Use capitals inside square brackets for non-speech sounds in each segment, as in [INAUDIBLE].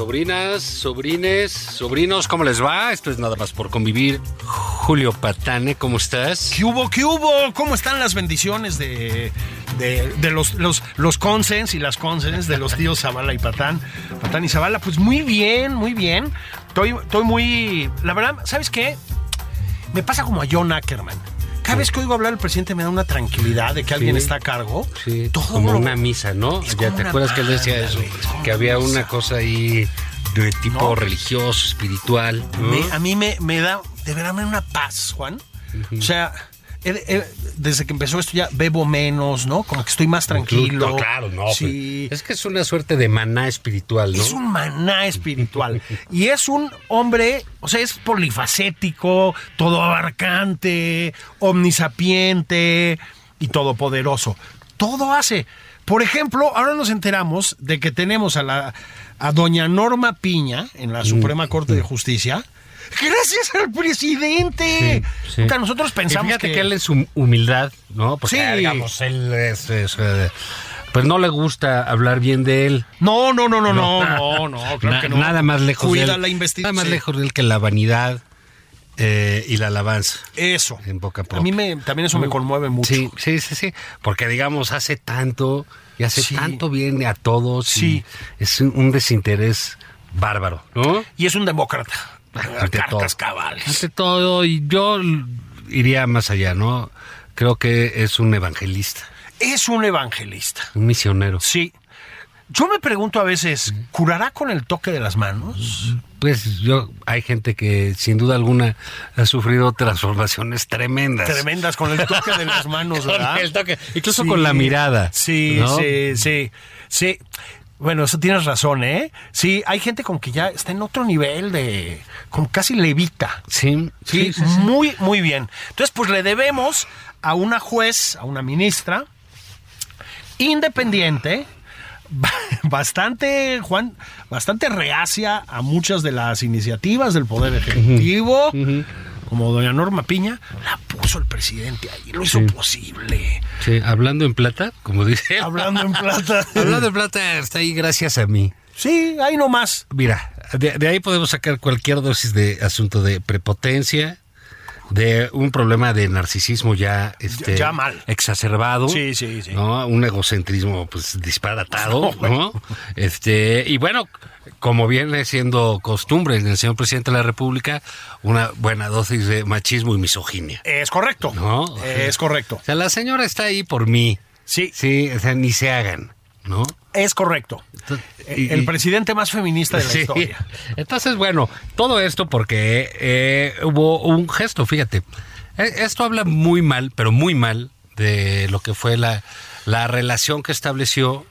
Sobrinas, sobrines, sobrinos, ¿cómo les va? Esto es nada más por convivir. Julio Patane, ¿cómo estás? ¿Qué hubo? ¿Qué hubo? ¿Cómo están las bendiciones de, de, los, los, los consens y las consens de los tíos Zavala y Patán? Patán y Zavala, pues muy bien, muy bien. Estoy, estoy muy... La verdad, ¿sabes qué? Me pasa como a John Ackerman. Cada vez que oigo hablar al presidente me da una tranquilidad de que alguien está a cargo. Sí, Todo como una misa, ¿no? Ya te acuerdas que él decía eso, que había una cosa ahí de tipo No. religioso, espiritual. ¿no? Me- a mí me, me da, de verdad, me da una paz, Juan. O sea, desde que empezó esto ya bebo menos, ¿no? Como que estoy más tranquilo. No, claro, no. Sí. Es que es una suerte de maná espiritual, ¿no? Es un maná espiritual. y es un hombre, o sea, es polifacético, todo abarcante, omnisapiente y todopoderoso. Todo hace. Por ejemplo, ahora nos enteramos de que tenemos a la a doña Norma Piña en la Suprema Corte de Justicia. Gracias al presidente. Sí, sí. Nosotros Y pensamos fíjate que... que, él en su humildad, ¿no? Porque, Sí. digamos, él es, es, eh, pues no le gusta hablar bien de él. No, no, no, no, no, no, [LAUGHS] no, claro Na- que no. Nada más lejos Cuida de él. la investigación. Nada más lejos de él que la vanidad eh, y la alabanza. Eso. En boca A mí propia. me, también eso me conmueve mucho. Sí, sí, sí, sí. Porque, digamos, hace tanto y hace Sí. tanto bien a todos. Sí. y es un, un desinterés bárbaro, ¿no? Y es un demócrata. Ante Cartas todo. cabales. Ante todo, y yo iría más allá, ¿no? Creo que es un evangelista, Es un evangelista. un misionero. Sí. Yo me pregunto a veces, ¿curará con el toque de las manos? Pues yo, hay gente que sin duda alguna ha sufrido transformaciones tremendas. Tremendas con el toque de las manos, [LAUGHS] Con ¿verdad? el toque, incluso con la mirada, Sí, ¿no? sí, sí, sí. Bueno, eso tienes razón, ¿eh? Sí, hay gente como que ya está en otro nivel de... como casi levita. Sí, Sí, muy, muy bien. Entonces, pues le debemos a una juez, a una ministra, independiente, [LAUGHS] ba- bastante, Juan, bastante reacia a muchas de las iniciativas del Poder Ejecutivo, como doña Norma Piña, la puso el presidente ahí, lo hizo Sí. posible. Sí, hablando en plata, como dice. él. Hablando en plata. [LAUGHS] Hablando en plata está ahí gracias a mí. Sí, ahí nomás. Mira, de, de ahí podemos sacar cualquier dosis de asunto de prepotencia, de un problema de narcisismo ya, este, Ya mal. exacerbado. Sí, sí, sí. ¿no? Un egocentrismo pues disparatado, [LAUGHS] ¿no? Este, y bueno, como viene siendo costumbre en el señor presidente de la República, una buena dosis de machismo y misoginia. Es correcto. No. Es correcto. O sea, la señora está ahí por mí. Sí, Sí, o sea, ni se hagan, ¿no? es correcto. Y- el presidente más feminista de la [LAUGHS] Sí. historia. Entonces, bueno, todo esto porque eh, hubo un gesto, fíjate. Eh, Esto habla muy mal, pero muy mal, de lo que fue la, la relación que estableció.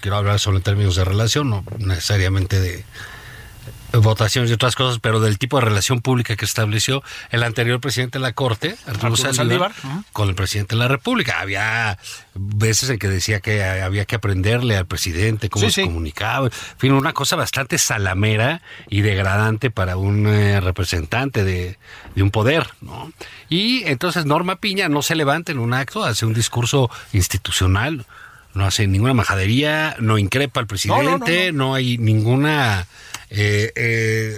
Quiero hablar solo en términos de relación, no necesariamente de votaciones y otras cosas, pero del tipo de relación pública que estableció el anterior presidente de la Corte, Arturo, Arturo Saldívar, Saldívar, ujú. con el presidente de la República. Había veces en que decía que había que aprenderle al presidente cómo Sí, se sí. comunicaba. En fin, una cosa bastante salamera y degradante para un eh, representante de, de un poder, ¿no? Y entonces Norma Piña no se levanta en un acto, hace un discurso institucional, no hace ninguna majadería, no increpa al presidente, no, hay ninguna, eh, eh,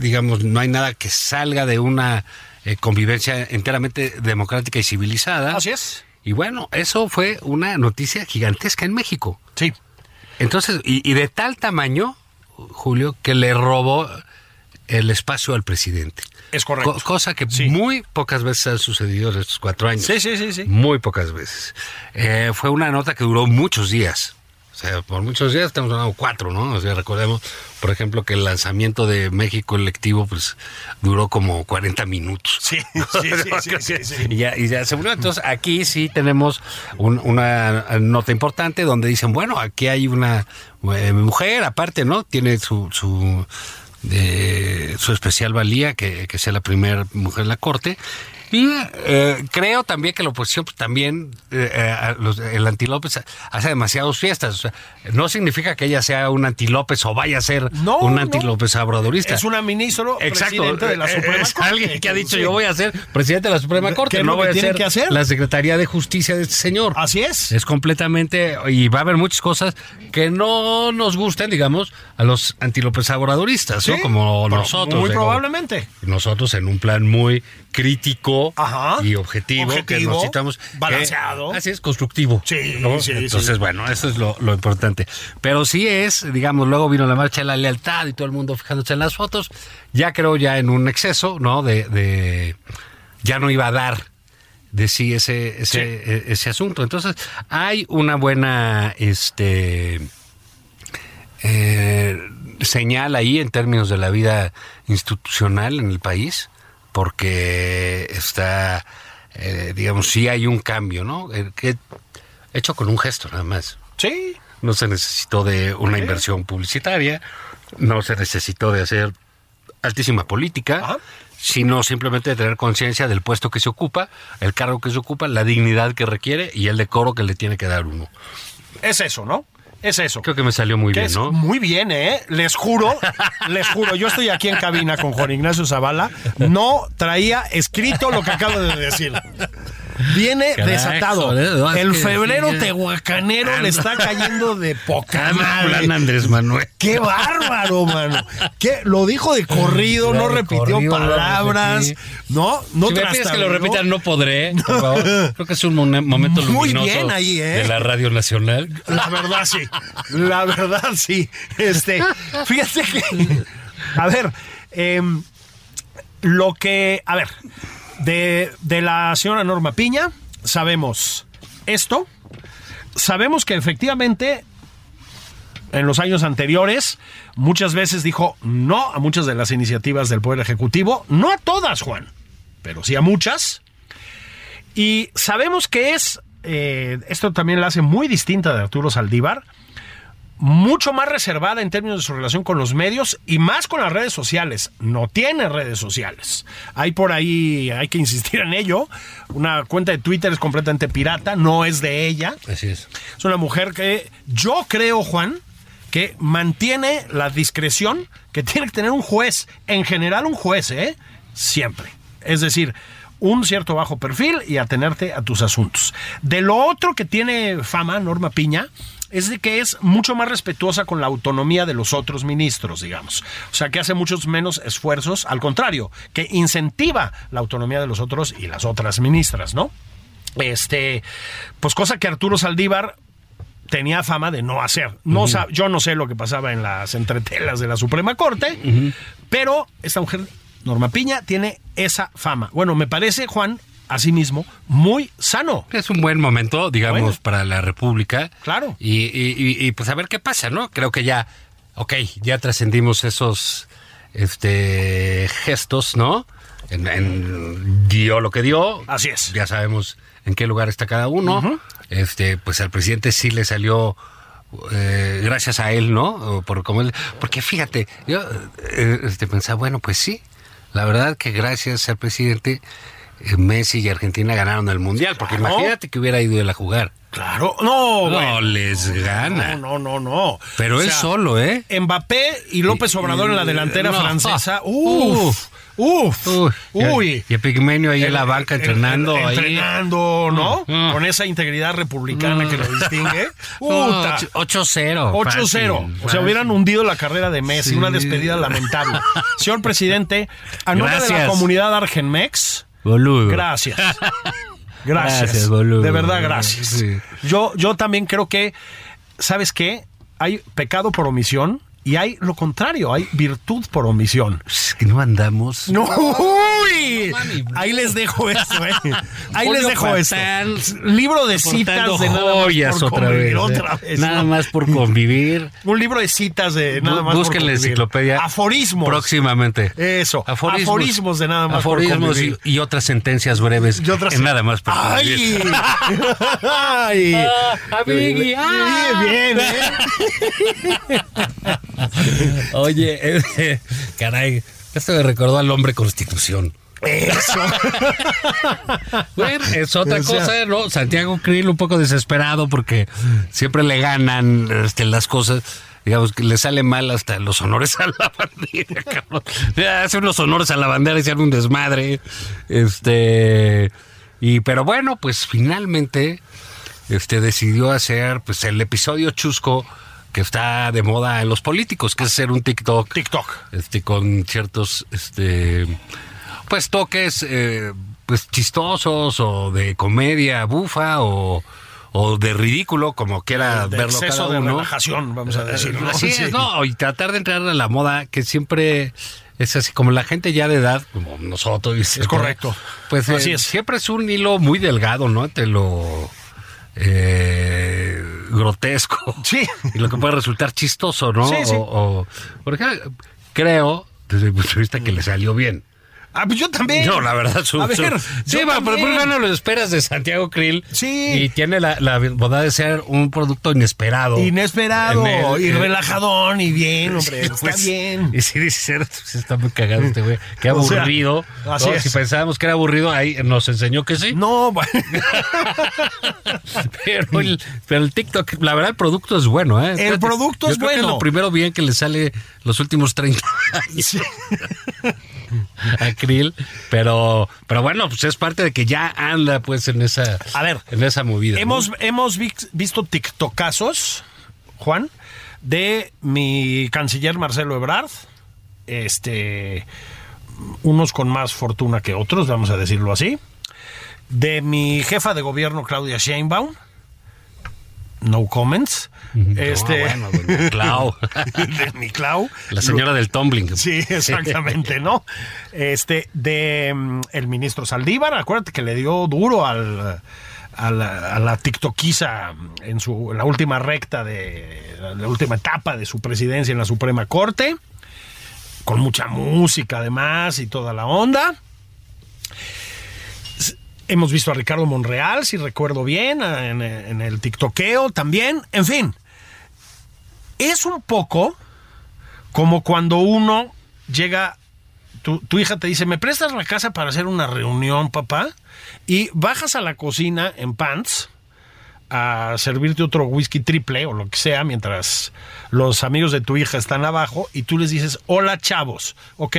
digamos, no hay nada que salga de una eh, convivencia enteramente democrática y civilizada. Así es. Y bueno, eso fue una noticia gigantesca en México. Sí. Entonces, y, y de tal tamaño, Julio, que le robó el espacio al presidente. Es correcto. Co- cosa que Sí. muy pocas veces ha sucedido en estos cuatro años. Sí, sí, sí, sí. Muy pocas veces. Eh, fue una nota que duró muchos días. O sea, por muchos días estamos hablando cuatro, ¿no? O sea, recordemos, por ejemplo, que el lanzamiento de México electivo, pues, duró como 40 minutos. [LAUGHS] Sí, sí, sí, sí, sí, sí. Y ya, y ya se murió. Entonces, aquí sí tenemos un- una nota importante donde dicen, bueno, aquí hay una eh, mujer, aparte, ¿no? Tiene su, su, de, su especial valía, que, que sea la primera mujer en la corte. Y eh, creo también que la oposición pues, también, eh, eh, los- el antilópez hace demasiadas fiestas. O sea, no significa que ella sea un antilópez o vaya a ser No, un no. antilópez abradorista. Es una ministro Exacto. presidente de la Eh, Suprema es Corte. alguien que ha dicho Sí. yo voy a ser presidente de la Suprema ¿Qué Corte, no voy a ser que hacer? la Secretaría de Justicia de este señor. Así es. Es completamente y va a haber muchas cosas que no nos gusten, digamos, a los antilópez obradoristas, ¿no? Sí, Como pero nosotros. Muy digo, probablemente. Nosotros en un plan muy crítico Ajá. y objetivo, que nos citamos balanceado. así es constructivo. Sí, ¿no? sí, Entonces, sí. bueno, eso es lo, lo importante. Pero sí es, digamos, luego vino la marcha de la lealtad y todo el mundo fijándose en las fotos. Ya creo ya en un exceso, ¿no? De, de ya no iba a dar de sí ese, ese, e- ese asunto. Entonces, hay una buena este eh, señal ahí en términos de la vida institucional en el país, porque está, eh, digamos, sí hay un cambio, ¿no? Eh, que hecho con un gesto nada más. Sí. No se necesitó de una inversión publicitaria, no se necesitó de hacer altísima política, Ajá. sino simplemente de tener conciencia del puesto que se ocupa, el cargo que se ocupa, la dignidad que requiere y el decoro que le tiene que dar uno. Es eso, ¿no? Es eso. Creo que me salió muy Que bien, ¿no? Muy bien, ¿eh? Les juro, les juro, yo estoy aquí en cabina con Juan Ignacio Zavala, no traía escrito lo que acabo de decir. Viene desatado. El febrero tehuacanero le está cayendo de poca madre. Andrés Manuel. ¡Qué bárbaro, mano! ¿Qué? Lo dijo de corrido, no repitió corrido, palabras. ¿no? No si me pides que lo trastabilló. repita, no podré, por favor. Creo que es un momento Muy luminoso bien ahí, ¿eh? de la Radio Nacional. La verdad sí. La verdad sí. Este, fíjate que. A ver, em, lo que. A ver, de, de la señora Norma Piña, sabemos esto. Sabemos que efectivamente. En los años anteriores, muchas veces dijo no a muchas de las iniciativas del Poder Ejecutivo, no a todas, Juan, pero sí a muchas. Y sabemos que es, eh, esto también la hace muy distinta de Arturo Saldívar, mucho más reservada en términos de su relación con los medios y más con las redes sociales. No tiene redes sociales. Hay por ahí, hay que insistir en ello. Una cuenta de Twitter es completamente pirata, no es de ella. Así es. Es una mujer que yo creo, Juan, que mantiene la discreción que tiene que tener un juez. En general, un juez, ¿eh? Siempre. Es decir, un cierto bajo perfil y atenerte a tus asuntos. De lo otro que tiene fama, Norma Piña, es de que es mucho más respetuosa con la autonomía de los otros ministros, digamos. O sea, que hace muchos menos esfuerzos, al contrario, que incentiva la autonomía de los otros y las otras ministras, ¿no? Este, pues cosa que Arturo Saldívar tenía fama de no hacer. No yo no sé lo que pasaba en las entretelas de la Suprema Corte, pero esta mujer, Norma Piña, tiene esa fama. Bueno, me parece, Juan, asimismo, muy sano. Es un buen momento, digamos, Bueno. para la República. Claro. Y, y- y- y, pues a ver qué pasa, ¿no? Creo que ya, ok, ya trascendimos esos este gestos, ¿no? En, en- dio lo que dio. Así es. Ya sabemos en qué lugar está cada uno. Este, pues al presidente sí le salió eh, gracias a él, ¿no? Por como él, porque fíjate, yo eh, este, pensaba, bueno, pues sí, la verdad que gracias al presidente Messi y Argentina ganaron el mundial, porque Claro. imagínate que hubiera ido él a jugar. Claro, no, No bueno. les gana. No, no, no, no. Pero O él sea, solo, ¿eh? Mbappé y López Obrador en la delantera No. francesa. [LAUGHS] Uf, uf, Uy, uy. Y, y Pigmenio ahí en la banca entrenando el-. Entrenando, ¿no? Mm. Con esa integridad republicana que lo distingue. [LAUGHS] No, Puta. 8-0. 8-0. fácil, O sea, hubieran hundido la carrera de Messi. Sí. Una despedida lamentable. [LAUGHS] Señor presidente, a nombre de la comunidad Argenmex, Boludo. gracias. [LAUGHS] Gracias. Gracias, boludo. De verdad, gracias. Sí. Yo, yo también creo que, ¿sabes qué? Hay pecado por omisión Y hay lo contrario, hay virtud por omisión. Es que no andamos. No, ahí les dejo eso, ¿eh? [LAUGHS] Ahí les dejo eso. Libro de citas de nada más por otra vez. convivir, ¿eh? otra vez, Nada más por convivir. [LAUGHS] Un libro de citas de nada más por Busquen la enciclopedia. Aforismos. Próximamente. Eso, aforismos de nada más por Aforismos y, convivir. y otras sentencias breves. Y otras- en nada más por ¡Ay! convivir. ¡Ay! [LAUGHS] Ah, amigui, Bien, ah. bien, ¿eh? Oye, eh, caray, esto me recordó al hombre constitución. Eso. [LAUGHS] Bueno, es otra O sea- cosa, ¿no? Santiago Krill un poco desesperado porque siempre le ganan este, las cosas. Digamos que le sale mal hasta los honores a la bandera, [LAUGHS] cabrón. Ya, Hace unos honores a la bandera y se un desmadre. Este. Y, pero bueno, pues finalmente este, decidió hacer pues el episodio chusco que está de moda en los políticos, que es hacer un TikTok TikTok. este con ciertos este pues toques eh, pues chistosos o de comedia bufa o, o de ridículo como quiera De verlo exceso cada de uno relajación, vamos a decir. ¿no? así Sí. es no y tratar de entrar a la moda que siempre es así como la gente ya de edad como nosotros etcétera, correcto. pues eh, Así es. siempre es un hilo muy delgado no entre lo eh, grotesco Sí. y lo que puede resultar chistoso, ¿no? Sí, sí. O, o- porque creo, desde mi punto de vista, que le salió bien. Ah, pues yo también. No, la verdad, su, A ver, su- sí, yo va, pero no lo esperas de Santiago Krill. Sí. Y tiene la, la bondad de ser un producto inesperado. Inesperado el- y en- relajadón y bien, hombre. Sí, está pues, bien. Y sí, dice, "Sí, está muy cagado este güey. Qué [LAUGHS] O sea, aburrido. así ¿no? es. Si pensábamos que era aburrido, ahí nos enseñó que sí. No, bueno. [LAUGHS] Pero el, pero el TikTok, la verdad, el producto es bueno, ¿eh? Fíjate, producto yo es creo que bueno. lo primero bien que le sale los últimos 30 años Sí. [LAUGHS] [LAUGHS] a Krill. Pero, pero bueno, pues es parte de que ya anda, pues, en esa, A ver, en esa movida. ¿no? Hemos, hemos vi- visto TikTokazos, Juan, de mi canciller Marcelo Ebrard. Este. Unos con más fortuna que otros, vamos a decirlo así. De mi jefa de gobierno, Claudia Sheinbaum. No comments. Este. Ah, bueno, doña [LAUGHS] Clau. de mi Clau. La señora del tumbling. Sí, exactamente, ¿no? Este, de mm, el ministro Saldívar, acuérdate que le dio duro al, a, la, a la tiktokiza en, su, en la última recta de la última etapa de su presidencia en la Suprema Corte, con mucha música además y toda la onda. Hemos visto a Ricardo Monreal, si recuerdo bien, en el tiktokeo también. En fin, es un poco como cuando uno llega, tu, tu hija te dice, ¿me prestas la casa para hacer una reunión, papá? Y bajas a la cocina en pants a servirte otro whisky triple o lo que sea mientras los amigos de tu hija están abajo y tú les dices, hola chavos, ok,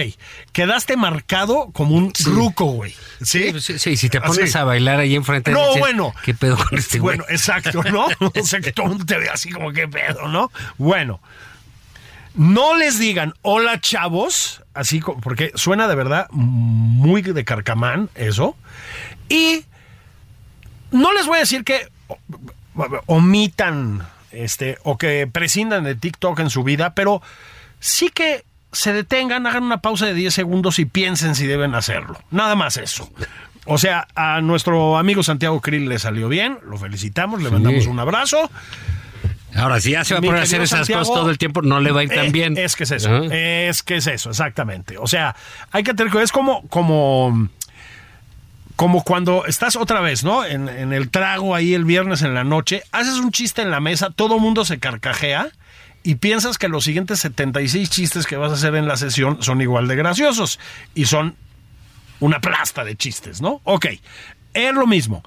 quedaste marcado como un ruco, güey. ¿Sí? Sí, sí, si te pones Así. a bailar ahí enfrente. No, dices, bueno. ¿Qué pedo con este güey? Bueno, exacto, ¿no? [LAUGHS] O sea, que todo el mundo te ve así como, ¿qué pedo, no? Bueno, no les digan hola chavos, así como, porque suena de verdad muy de carcamán eso. Y no les voy a decir que omitan este o que prescindan de TikTok en su vida, pero sí que se detengan, hagan una pausa de 10 segundos y piensen si deben hacerlo. Nada más eso. O sea, a nuestro amigo Santiago Krill le salió bien, lo felicitamos, le mandamos un abrazo. Ahora, si ya se va a poner a hacer esas Santiago, cosas todo el tiempo, no le va a ir tan eh, bien. Es que es eso. Es que es eso, exactamente. O sea, hay que tener cuidado. Es como, como, como cuando estás otra vez, ¿no? En, el trago ahí el viernes en la noche, haces un chiste en la mesa, todo mundo se carcajea y piensas que los siguientes 76 chistes que vas a hacer en la sesión son igual de graciosos y son una plasta de chistes, ¿no? Ok, es lo mismo.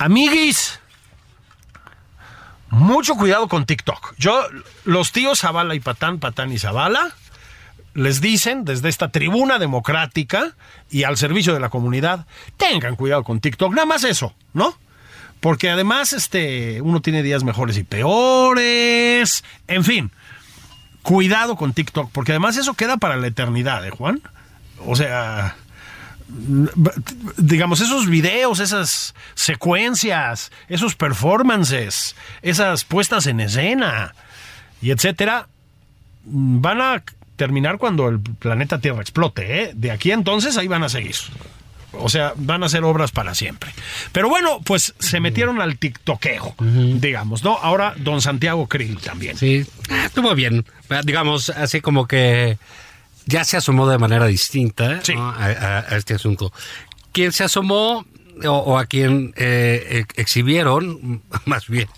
Amiguis, mucho cuidado con TikTok. Yo, los tíos Zavala y Patán, Patán y Zavala, les dicen desde esta tribuna democrática y al servicio de la comunidad, tengan cuidado con TikTok, nada más eso, ¿no? Porque además, este, uno tiene días mejores y peores, en fin, cuidado con TikTok, porque además eso queda para la eternidad, ¿eh, Juan? O sea, digamos, esos videos, esas secuencias, esos performances, esas puestas en escena y etcétera, van a terminar cuando el planeta Tierra explote, ¿eh? De aquí entonces ahí van a seguir. O sea, van a ser obras para siempre. Pero bueno, pues se metieron al tiktokeo, digamos, ¿no? Ahora don Santiago Krill también. Sí, ah, estuvo bien. Ah, Digamos, así como que ya se asomó de manera distinta Sí. ¿no? a, a- a este asunto. ¿Quién se asomó o, o a quien eh, ex- exhibieron, [LAUGHS] más bien?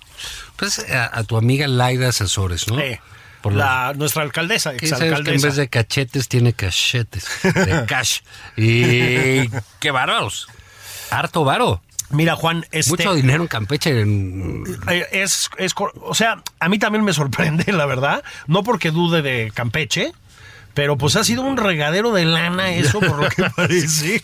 Pues a, a tu amiga Laida Sasores, ¿no? Eh, Por la- nuestra alcaldesa, sabes que en exalcaldesa. vez de cachetes tiene cachetes, de [LAUGHS] cash. Y qué varos. Harto varo. Mira, Juan, este, Mucho dinero en Campeche. en- eh, es, es, o sea, a mí también me sorprende, la verdad. No porque dude de Campeche, pero pues ha sido un regadero de lana eso, por lo que [LAUGHS] parece.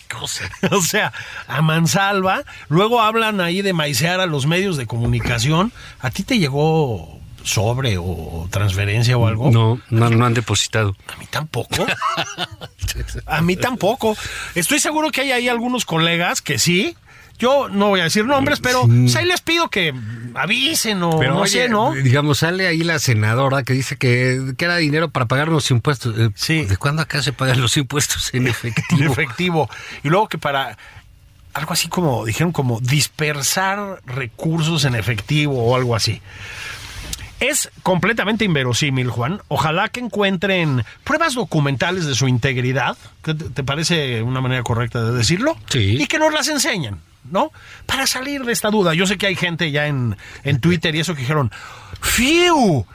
O sea, a mansalva. Luego hablan ahí de maicear a los medios de comunicación. ¿A ti te llegó sobre o transferencia o algo? No, no, no han depositado. A mí tampoco. [LAUGHS] A mí tampoco. Estoy seguro que hay ahí algunos colegas que sí. Yo no voy a decir nombres, pero pues, ahí les pido que avisen o no oye, sé, ¿no? Digamos, sale ahí la senadora que dice que, que era dinero para pagar los impuestos. Eh, Sí. ¿De cuándo acá se pagan los impuestos en [LAUGHS] En efectivo? efectivo. Y luego que para algo así como, dijeron como dispersar recursos en efectivo o algo así. Es completamente inverosímil, Juan. Ojalá que encuentren pruebas documentales de su integridad, ¿qué te te parece una manera correcta de decirlo? Sí. Y que nos las enseñen, ¿no? Para salir de esta duda. Yo sé que hay gente ya en, en Twitter y eso que dijeron, ¡Fiu!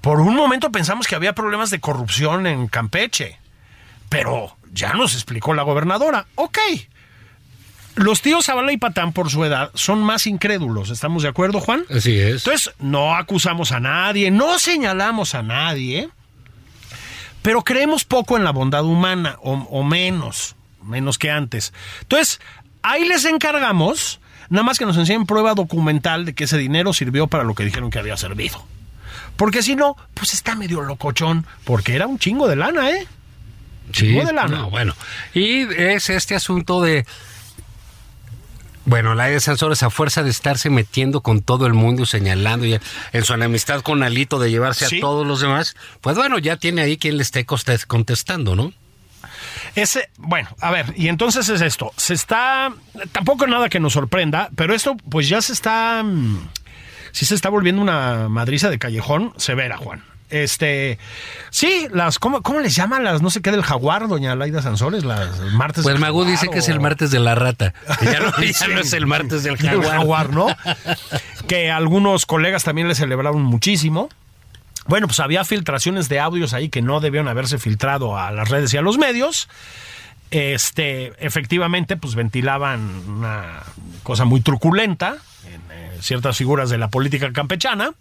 Por un momento pensamos que había problemas de corrupción en Campeche. Pero ya nos explicó la gobernadora. Ok. Los tíos Zavala y Patán, por su edad, son más incrédulos. ¿Estamos de acuerdo, Juan? Así es. Entonces, no acusamos a nadie, no señalamos a nadie, pero creemos poco en la bondad humana, o, o menos, menos que antes. Entonces, ahí les encargamos, nada más que nos enseñen prueba documental de que ese dinero sirvió para lo que dijeron que había servido. Porque si no, pues está medio locochón, porque era un chingo de lana, ¿eh? Sí, Chingo de lana. no, bueno. Y es este asunto de. Bueno, la de Sansores a fuerza de estarse metiendo con todo el mundo, señalando ya en su enemistad con Alito de llevarse Sí. a todos los demás, pues bueno, ya tiene ahí quien le esté contestando, ¿no? Ese, bueno, a ver, y entonces es esto. Se está. Tampoco nada que nos sorprenda, pero esto, pues ya se está. mm, Sí se está volviendo una madriza de callejón severa, Juan. Este. Sí, las. ¿Cómo, cómo les llaman las no sé qué del jaguar, doña Laida Sansores? Las martes Pues Magú jaguar dice que es el martes de la rata. que Ya no, [LAUGHS] ya Sí. no es el martes del jaguar, ¿no? que algunos colegas también le celebraron muchísimo. Bueno, pues había filtraciones de audios ahí que no debieron haberse filtrado a las redes y a los medios. Este, efectivamente, pues ventilaban una cosa muy truculenta en eh, ciertas figuras de la política campechana.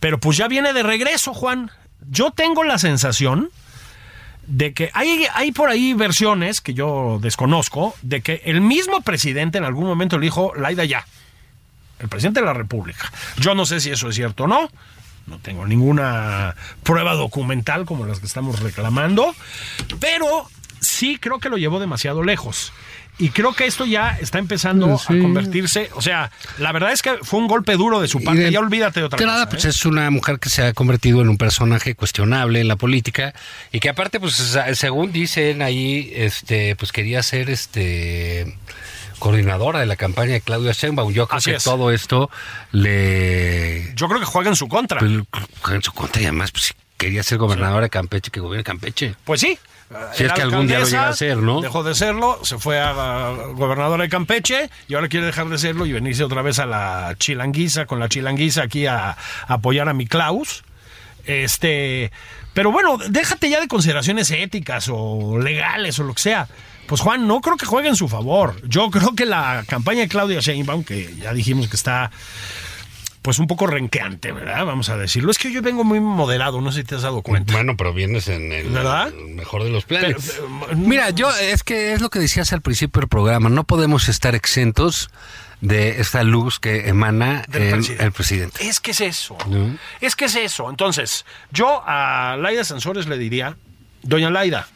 Pero pues ya viene de regreso, Juan. Yo tengo la sensación de que hay, hay por ahí versiones que yo desconozco de que el mismo presidente en algún momento le dijo, Laida ya, el presidente de la República. Yo no sé si eso es cierto o no. No tengo ninguna prueba documental como las que estamos reclamando, pero sí creo que lo llevó demasiado lejos. Y creo que esto ya está empezando Sí. a convertirse, o sea, la verdad es que fue un golpe duro de su parte, de ya olvídate de otra cosa. pues ¿eh? es una mujer que se ha convertido en un personaje cuestionable en la política y que aparte, pues según dicen ahí, este, pues quería ser este coordinadora de la campaña de Claudia Sheinbaum. Yo creo Así que es. todo esto le Yo creo que juega en su contra. pues, juega en su contra y además pues, quería ser gobernadora de Campeche, que gobierne Campeche. Pues sí. Si es que algún día lo llega a ser, ¿no? Dejó de serlo, se fue a, a gobernadora de Campeche y ahora quiere dejar de serlo y venirse otra vez a la chilanguiza, con la chilanguiza aquí a, a apoyar a mi Klaus. Este, pero bueno, déjate ya de consideraciones éticas o legales o lo que sea. Pues Juan, no creo que juegue en su favor. Yo creo que la campaña de Claudia Sheinbaum, que ya dijimos que está pues un poco renqueante, ¿verdad? Vamos a decirlo. Es que yo vengo muy moderado, no sé si te has dado cuenta. Bueno, pero vienes en el, ¿Verdad? el mejor de los planes. Pero, pero, Mira, yo es que es lo que decías al principio del programa, no podemos estar exentos de esta luz que emana Del el, presidente. el presidente. Es que es eso. ¿No? Es que es eso. Entonces, yo a Laida Sansores le diría, doña Laida,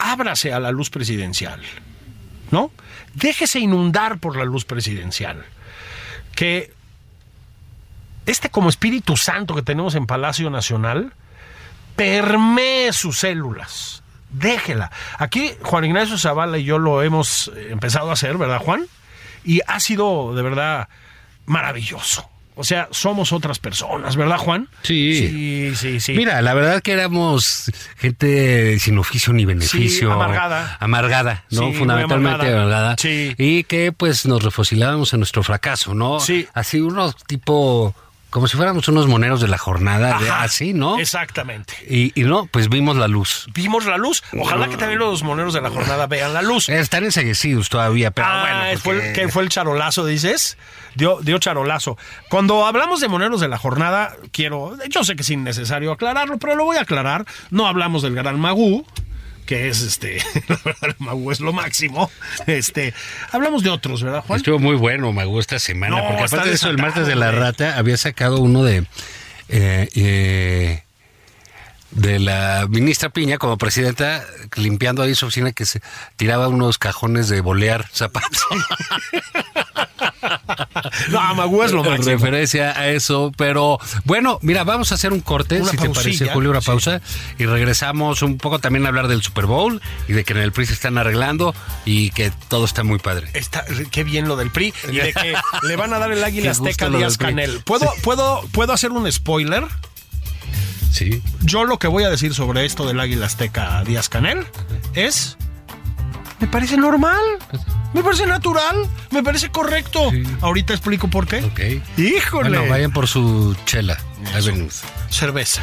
ábrase a la luz presidencial, ¿no? Déjese inundar por la luz presidencial. Que este como Espíritu Santo que tenemos en Palacio Nacional, permee sus células. Déjela. Aquí Juan Ignacio Zavala y yo lo hemos empezado a hacer, ¿verdad, Juan? Y ha sido de verdad maravilloso. O sea, somos otras personas, ¿verdad, Juan? Sí. Sí, sí, sí. Mira, la verdad que éramos gente sin oficio ni beneficio. amargada. Amargada, ¿no? Sí, Fundamentalmente amargada. amargada. Sí. Y que pues nos refocilábamos en nuestro fracaso, ¿no? Sí. Así unos tipo, como si fuéramos unos moneros de la jornada, de- así, ¿no? Exactamente. Y, y no, pues vimos la luz. Vimos la luz. Ojalá que también los moneros de la jornada vean la luz. Están enseguecidos todavía, pero ah, bueno. fue, el- que fue el charolazo, dices. Dio, dio charolazo. Cuando hablamos de moneros de la jornada, quiero. Yo sé que es innecesario aclararlo, pero lo voy a aclarar. No hablamos del gran Magú, que es este. [LAUGHS] La verdad, el Magú es lo máximo. Este. Hablamos de otros, ¿verdad, Juan? Estuvo muy bueno, me esta semana. No, porque aparte de eso, el martes de la rata había sacado uno de. eh, eh, de la ministra Piña como presidenta, limpiando ahí su oficina que se tiraba unos cajones de bolear zapatos. [LAUGHS] No, Magú es lo En máximo. referencia a eso, pero bueno, mira, vamos a hacer un corte, Una si te parece, Julio, una sí. pausa, y regresamos un poco también a hablar del Super Bowl y de que en el PRI se están arreglando y que todo está muy padre. Está, qué bien lo del PRI y de que [LAUGHS] le van a dar el águila azteca a Díaz. Canel. ¿Puedo, puedo, ¿Puedo hacer un spoiler? Sí. Yo lo que voy a decir sobre esto del águila azteca Díaz Canel es. Me parece normal. Me parece natural. Me parece correcto. Sí. Ahorita explico por qué. Ok. Híjole. Bueno, vayan por su chela. Cerveza.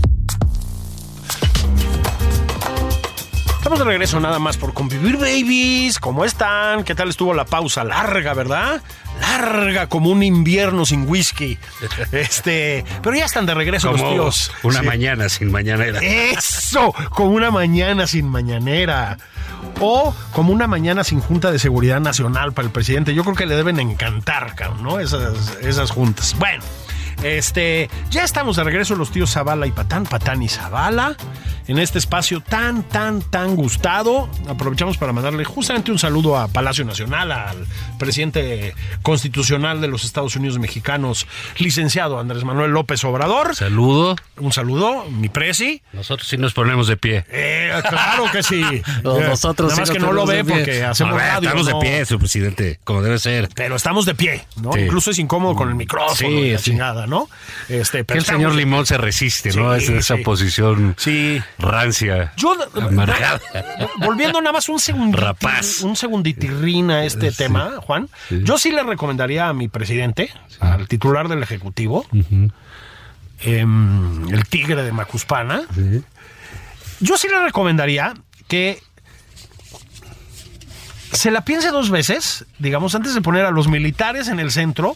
Estamos de regreso nada más por convivir, babies. ¿Cómo están? ¿Qué tal estuvo la pausa? Larga, ¿verdad? Larga como un invierno sin whisky. [LAUGHS] Este, pero ya están de regreso los tíos. una Sí. mañana sin mañanera. Eso, como una mañana sin mañanera. O como una mañana sin Junta de Seguridad Nacional para el presidente. Yo creo que le deben encantar, ¿no? Esas, esas juntas. Bueno, este, ya estamos de regreso los tíos Zavala y Patán, Patán y Zavala, en este espacio tan, tan, tan gustado. Aprovechamos para mandarle justamente un saludo a Palacio Nacional, al presidente constitucional de los Estados Unidos mexicanos, licenciado Andrés Manuel López Obrador. Saludo. Un saludo, mi presi. Nosotros sí nos ponemos de pie. Eh, claro que sí. [LAUGHS] No, Nosotros Nada sí más que no lo ve porque hacemos ver, radio. Estamos ¿no? de pie, su presidente, como debe ser. Pero estamos de pie, ¿no? Sí. Incluso es incómodo con el micrófono Sí, y la sí. chingada, ¿no? Este, Que pero el señor Limón se resiste, ¿no? Es esa sí. posición Sí. rancia. Yo, amargada. [LAUGHS] volviendo nada más un segundito, Rapaz. un segunditirrín a este tema, Juan. Yo sí le recomendaría a mi presidente, al titular del Ejecutivo, em, el tigre de Macuspana, yo sí le recomendaría que se la piense dos veces, digamos, antes de poner a los militares en el centro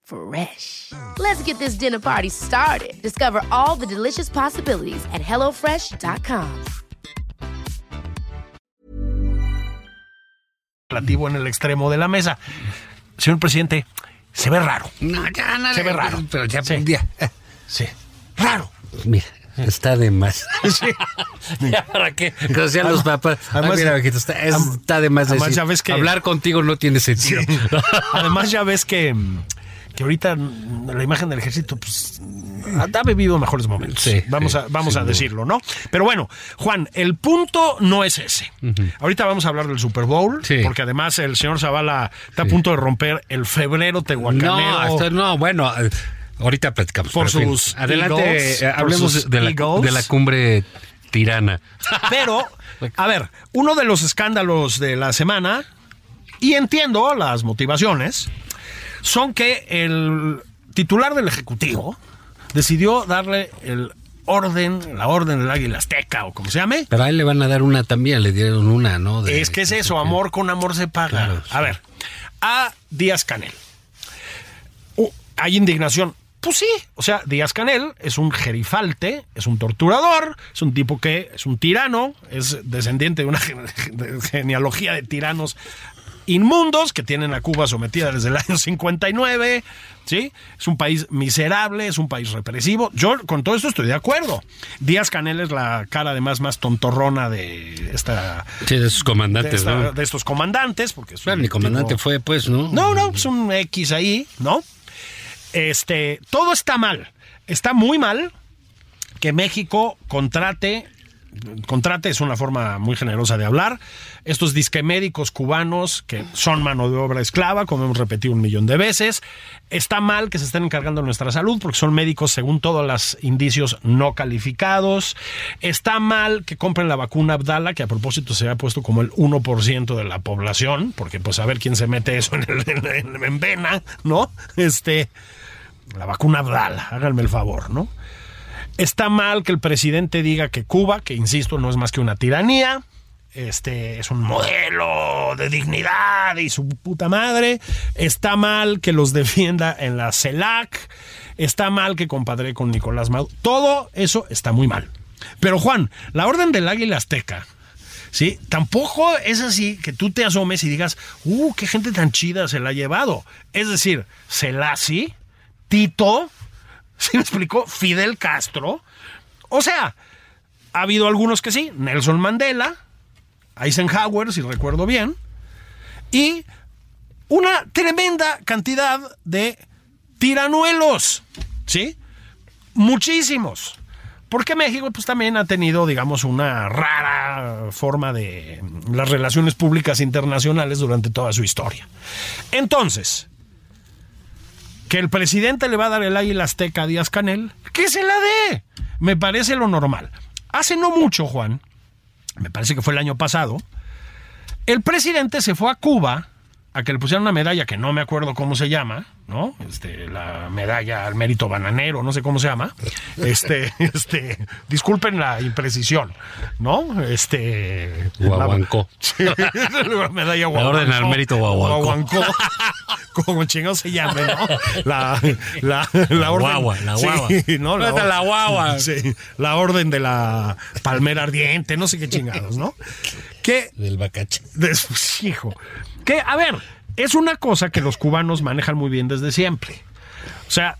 Fresh. Let's get this dinner party started. Discover all the delicious possibilities at hellofresh.com. legislativo en el extremo de la mesa. Señor presidente, se ve raro. No, ya nada. Se ve raro. Pero ya Sí. un día. Sí. Raro. Mira, Está de más. [LAUGHS] [LAUGHS] ¿Ya ¿Para qué? Como decían los papás. además- Ay, mira, Majito, está, está de más además decir, ya ves que- hablar contigo no tiene sentido. [LAUGHS] Además, ya ves que, que ahorita la imagen del ejército pues, ha vivido mejores momentos. Sí, vamos sí, a, vamos a decirlo, ¿no? Pero bueno, Juan, el punto no es ese. Ahorita vamos a hablar del Super Bowl, Sí. porque además el señor Zavala está a punto de romper el febrero tehuacanero. No, hasta- no, bueno, eh, ahorita platicamos. Por en fin, sus adelante, Eagles, eh, hablemos sus de la, Eagles. de la cumbre tirana. Pero, a ver, uno de los escándalos de la semana, y entiendo las motivaciones, son que el titular del Ejecutivo decidió darle el orden, la orden del águila azteca o como se llame. Pero a él le van a dar una también, le dieron una, ¿no? De- Es que es eso, amor con amor se paga. Claro, A ver, a Díaz Canel. Hay indignación. Pues sí, o sea, Díaz Canel es un gerifalte, es un torturador, es un tipo que es un tirano, es descendiente de una [LAUGHS] genealogía de tiranos inmundos que tienen a Cuba sometida desde el año 59, ¿sí? Es un país miserable, es un país represivo. Yo con todo esto estoy de acuerdo. Díaz Canel es la cara además más tontorrona de esta Sí, de sus de, comandantes, esta- ¿no? de estos comandantes, porque es Claro, un mi comandante tipo- fue, pues, ¿no? No, no, es un X ahí, ¿no? Este, todo está mal. Está muy mal que México contrate, contrate es una forma muy generosa de hablar, estos disque médicos cubanos que son mano de obra esclava, como hemos repetido un millón de veces. Está mal que se estén encargando de nuestra salud porque son médicos, según todos los indicios, no calificados. Está mal que compren la vacuna Abdala, que a propósito se ha puesto como el 1% de la población, porque pues a ver quién se mete eso en, el- en- en vena, ¿no? Este, la vacuna Abdala, háganme el favor, ¿no? Está mal que el presidente diga que Cuba, que insisto, no es más que una tiranía, este es un modelo de dignidad y su puta madre. Está mal que los [LAUGHS] defienda en la CELAC. Está mal que compadre con Nicolás Maduro. Todo eso está muy mal. Pero Juan, la orden del águila azteca, ¿sí? Tampoco es así que tú te asomes y digas, ¡uh, qué gente tan chida se la ha llevado! Es decir, Selassie, Tito, [LAUGHS] ¿sí me explicó? Fidel Castro. O sea, ha habido algunos que sí, Nelson Mandela, Eisenhower, si recuerdo bien, y una tremenda cantidad de tiranuelos, ¿sí? Muchísimos. Porque México pues también ha tenido, digamos, una rara forma de las relaciones públicas internacionales durante toda su historia. Entonces, que el presidente le va a dar el águila azteca a Díaz Canel, que se la dé. Me parece lo normal. Hace no mucho, Juan, me parece que fue el año pasado, el presidente se fue a Cuba a que le pusieran una medalla que no me acuerdo cómo se llama, ¿no? Este, la medalla al mérito bananero, no sé cómo se llama. Este, [LAUGHS] este, disculpen la imprecisión, ¿no? Este, Guaguancó. Sí, [LAUGHS] la medalla La orden al mérito guaguancó. Guaguancó. [LAUGHS] Como chingado se llame, ¿no? La, la, la orden. guagua, la Sí, guagua. ¿no? ¿Dónde está la guagua? Sí, la orden de la palmera ardiente, no sé qué chingados, ¿no? Que Del bacache. Des- hijo. Que, a ver, es una cosa que los cubanos manejan muy bien desde siempre. O sea,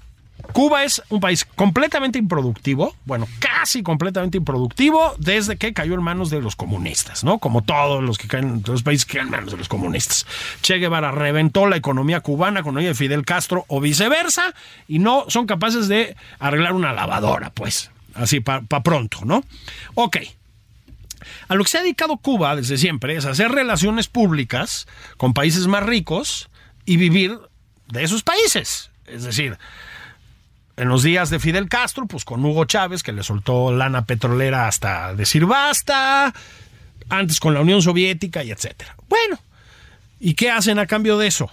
Cuba es un país completamente improductivo, bueno, casi completamente improductivo desde que cayó en manos de los comunistas, ¿no? Como todos los que caen, los países que caen en manos de los comunistas. Che Guevara reventó la economía cubana con la de Fidel Castro o viceversa y no son capaces de arreglar una lavadora, pues, así para pronto, ¿no? Ok. A lo que se ha dedicado Cuba desde siempre es hacer relaciones públicas con países más ricos y vivir de esos países. Es decir, en los días de Fidel Castro, pues con Hugo Chávez, que le soltó lana petrolera hasta decir basta, antes con la Unión Soviética y etcétera. Bueno, ¿y qué hacen a cambio de eso?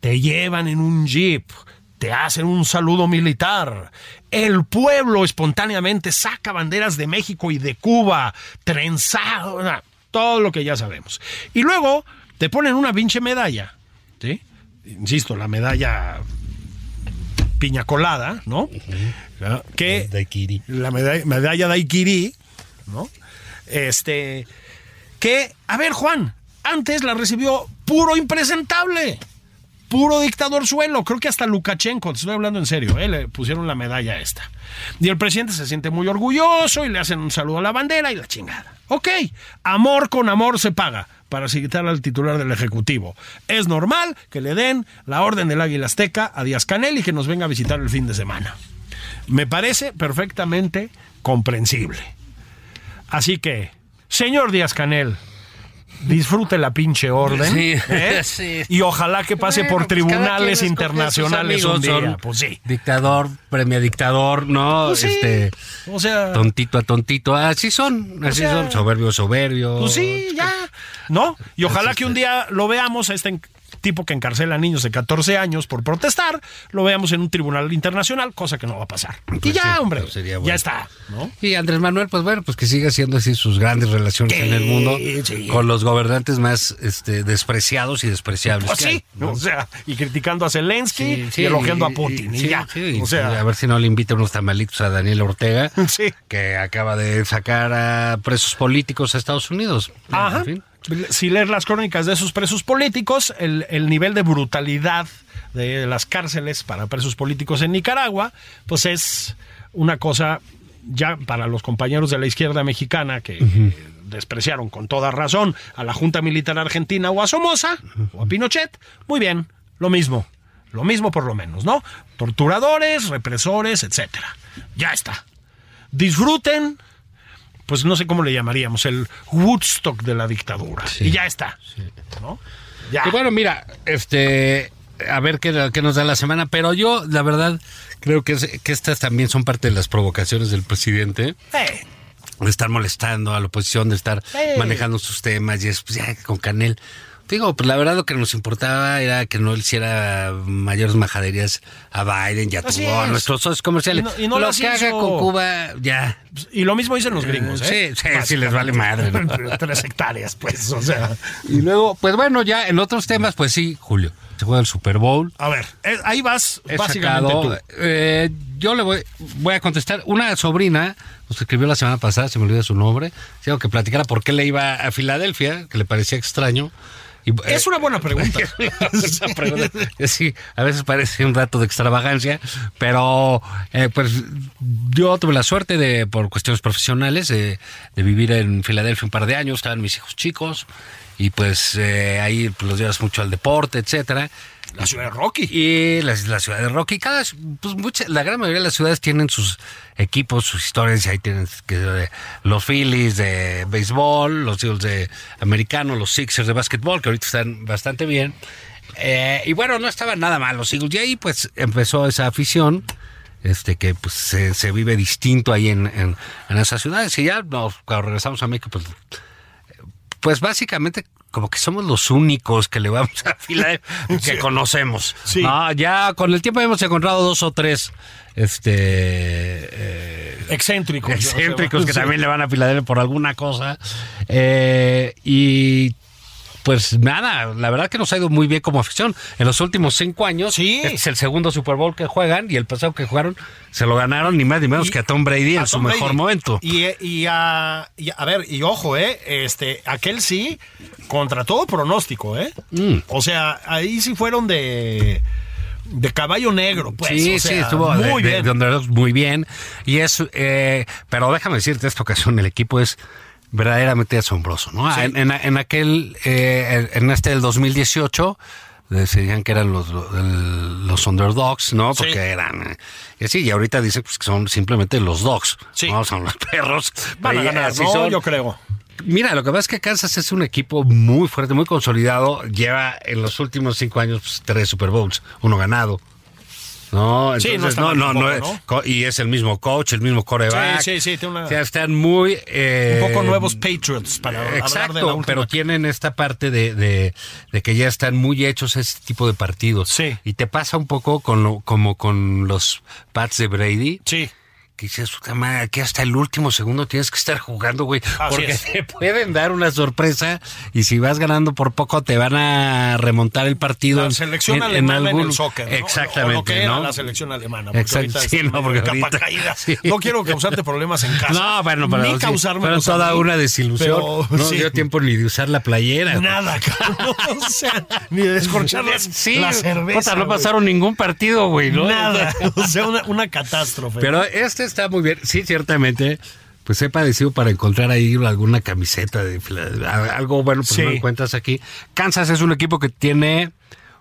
Te llevan en un jeep, te hacen un saludo militar. El pueblo espontáneamente saca banderas de México y de Cuba, trenzado, todo lo que ya sabemos. Y luego te ponen una pinche medalla, ¿sí? Insisto, la medalla piña colada, ¿no? Que Daiquiri. la medalla, medalla Daiquiri, ¿no? Este, que, a ver, Juan, antes la recibió puro impresentable. Puro dictador suelo. Creo que hasta Lukashenko, te estoy hablando en serio, ¿eh? le pusieron la medalla esta. Y el presidente se siente muy orgulloso y le hacen un saludo a la bandera y la chingada. Ok, amor con amor se paga para citar al titular del Ejecutivo. Es normal que le den la orden del Águila Azteca a Díaz Canel y que nos venga a visitar el fin de semana. Me parece perfectamente comprensible. Así que, señor Díaz Canel, disfrute la pinche orden. Sí, ¿eh? [LAUGHS] sí. Y ojalá que pase Bueno, por pues tribunales internacionales un día. son Pues sí. Dictador, premia dictador, ¿no? Pues sí. Este, O sea, tontito a tontito. Así son, así sea, son. Soberbio, soberbio. pues sí, ya. ¿No? Y ojalá que un día lo veamos a este tipo que encarcela a niños de 14 años por protestar, lo veamos en un tribunal internacional, cosa que no va a pasar. y Pues ya, sí, hombre, pues sería ya está, ¿no? Y Andrés Manuel, pues bueno, pues que siga haciendo así sus grandes relaciones en el mundo sí. con los gobernantes más este, despreciados y despreciables. Pues que hay, sí, ¿no? o sea, y criticando a Zelensky Sí, sí, y elogiando a y- Putin, y, ya. sí, o sea, a ver si no le invita unos tamalitos a Daniel Ortega, [LAUGHS] Sí. que acaba de sacar a presos políticos a Estados Unidos. Ajá. En fin. Si lees las crónicas de esos presos políticos, el, el nivel de brutalidad de las cárceles para presos políticos en Nicaragua, pues es una cosa ya para los compañeros de la izquierda mexicana que despreciaron con toda razón a la Junta Militar Argentina o a Somoza o a Pinochet, muy bien, lo mismo, lo mismo por lo menos, ¿no? Torturadores, represores, etcétera. Ya está. Disfruten pues no sé cómo le llamaríamos, el Woodstock de la dictadura. Y ya está. ¿no? Ya. Y bueno, mira, este, a ver qué, qué nos da la semana, pero yo, la verdad, creo que, es- que estas también son parte de las provocaciones del presidente. Eh, de estar molestando a la oposición, de estar Sí. manejando sus temas y es pues, ya con Canel. Digo, pues la verdad lo que nos importaba era que no le hiciera mayores majaderías a Biden y a, todos es. nuestros socios comerciales. Y no- y no lo las que haga con Cuba, ya. y lo mismo dicen los gringos, ¿eh? Sí, sí, sí, les vale madre, ¿no? [LAUGHS] Tres hectáreas, pues, o sea. Y luego, pues bueno, ya en otros temas, pues sí, Julio, se juega el Super Bowl. A ver, eh, ahí vas, He básicamente sacado, tú. eh, yo le voy, voy a contestar. Una sobrina nos escribió la semana pasada, se me olvida su nombre, dijo que platicara por qué le iba a Filadelfia, que le parecía extraño. Y, eh, Es una buena pregunta. [LAUGHS] esa pregunta, que sí, a veces parece un rato de extravagancia, pero eh, pues yo tuve la suerte de, por cuestiones profesionales, eh, de vivir en Filadelfia un par de años, estaban mis hijos chicos, y pues eh, ahí pues, los llevas mucho al deporte, etcétera. La ciudad de Rocky. Y la, la ciudad de Rocky, cada, pues mucha, la gran mayoría de las ciudades tienen sus equipos, sus historias, y ahí tienen los Phillies de béisbol, los Eagles de americano, los Sixers de básquetbol, que ahorita están bastante bien. Eh, y bueno, no estaban nada mal los Eagles. Y ahí pues empezó esa afición, este que pues se, vive distinto ahí en, en, en esas ciudades. Y ya nos, cuando regresamos a México, pues pues básicamente como que somos los únicos que le vamos a [LAUGHS] Filadelfia que conocemos. Sí. Ya con el tiempo hemos encontrado dos o tres este eh, Excéntricos. excéntricos que Sí. también le van a Filadelfia por alguna cosa. Eh, y pues nada, la verdad que nos ha ido muy bien como afición. En los últimos cinco años, Sí. este es el segundo Super Bowl que juegan y el pasado que jugaron se lo ganaron ni más ni menos Y- que a Tom Brady a en su Brady. mejor momento. Y, y a, y a ver, y ojo, ¿eh? Este, aquel sí, contra todo pronóstico, ¿eh? Mm. O sea, ahí sí fueron de, de caballo negro, pues. sí, o sea, sí, estuvo muy de, bien. de- de muy bien. Y es, eh, pero déjame decirte, esta ocasión el equipo es verdaderamente asombroso, ¿no? Sí. En, en- en aquel, eh, en este del 2018, decían que eran los, los underdogs, ¿no? Sí. Porque eran, eh, y así, y ahorita dicen pues, que son simplemente los dogs, Sí. ¿no? Son los perros. Van a ganar, así ¿no? son. Yo creo. Mira, lo que pasa es que Kansas es un equipo muy fuerte, muy consolidado. Lleva en los últimos cinco años pues, tres Super Bowls, uno ganado. No, Sí, entonces no está no, no, no, y es el mismo coach, el mismo coreback. Sí, sí, sí, tiene una- O sea, están muy eh, Un poco nuevos Patriots para de la Exacto, última. pero tienen esta parte de, de- de que ya están muy hechos a este tipo de partidos. Sí. Y te pasa un poco con lo, como con los Pats de Brady, Sí. Que dices, que hasta el último segundo tienes que estar jugando, güey, porque es. te pueden dar una sorpresa y si vas ganando por poco te van a remontar el partido. La selección en- alemana en, algún- el soccer. ¿no? Exactamente, O lo que era ¿no? la selección alemana. Exacto, sí, no, porque ahorita- caída. sí. No quiero causarte problemas en casa. [LAUGHS] No, bueno, pero, Ni causarme pero toda una desilusión. Pero, no sí. dio tiempo ni de usar la playera. Nada, [LAUGHS] cabrón. O sea, ni de descorchar las- [LAUGHS] Sí, la cerveza. puta, no pasaron ningún partido, güey, ¿no? Nada. O sea, una, una catástrofe. Pero este está muy bien. Sí, ciertamente. Pues he padecido para encontrar ahí alguna camiseta de algo bueno, pues Sí. no encuentras aquí. Kansas es un equipo que tiene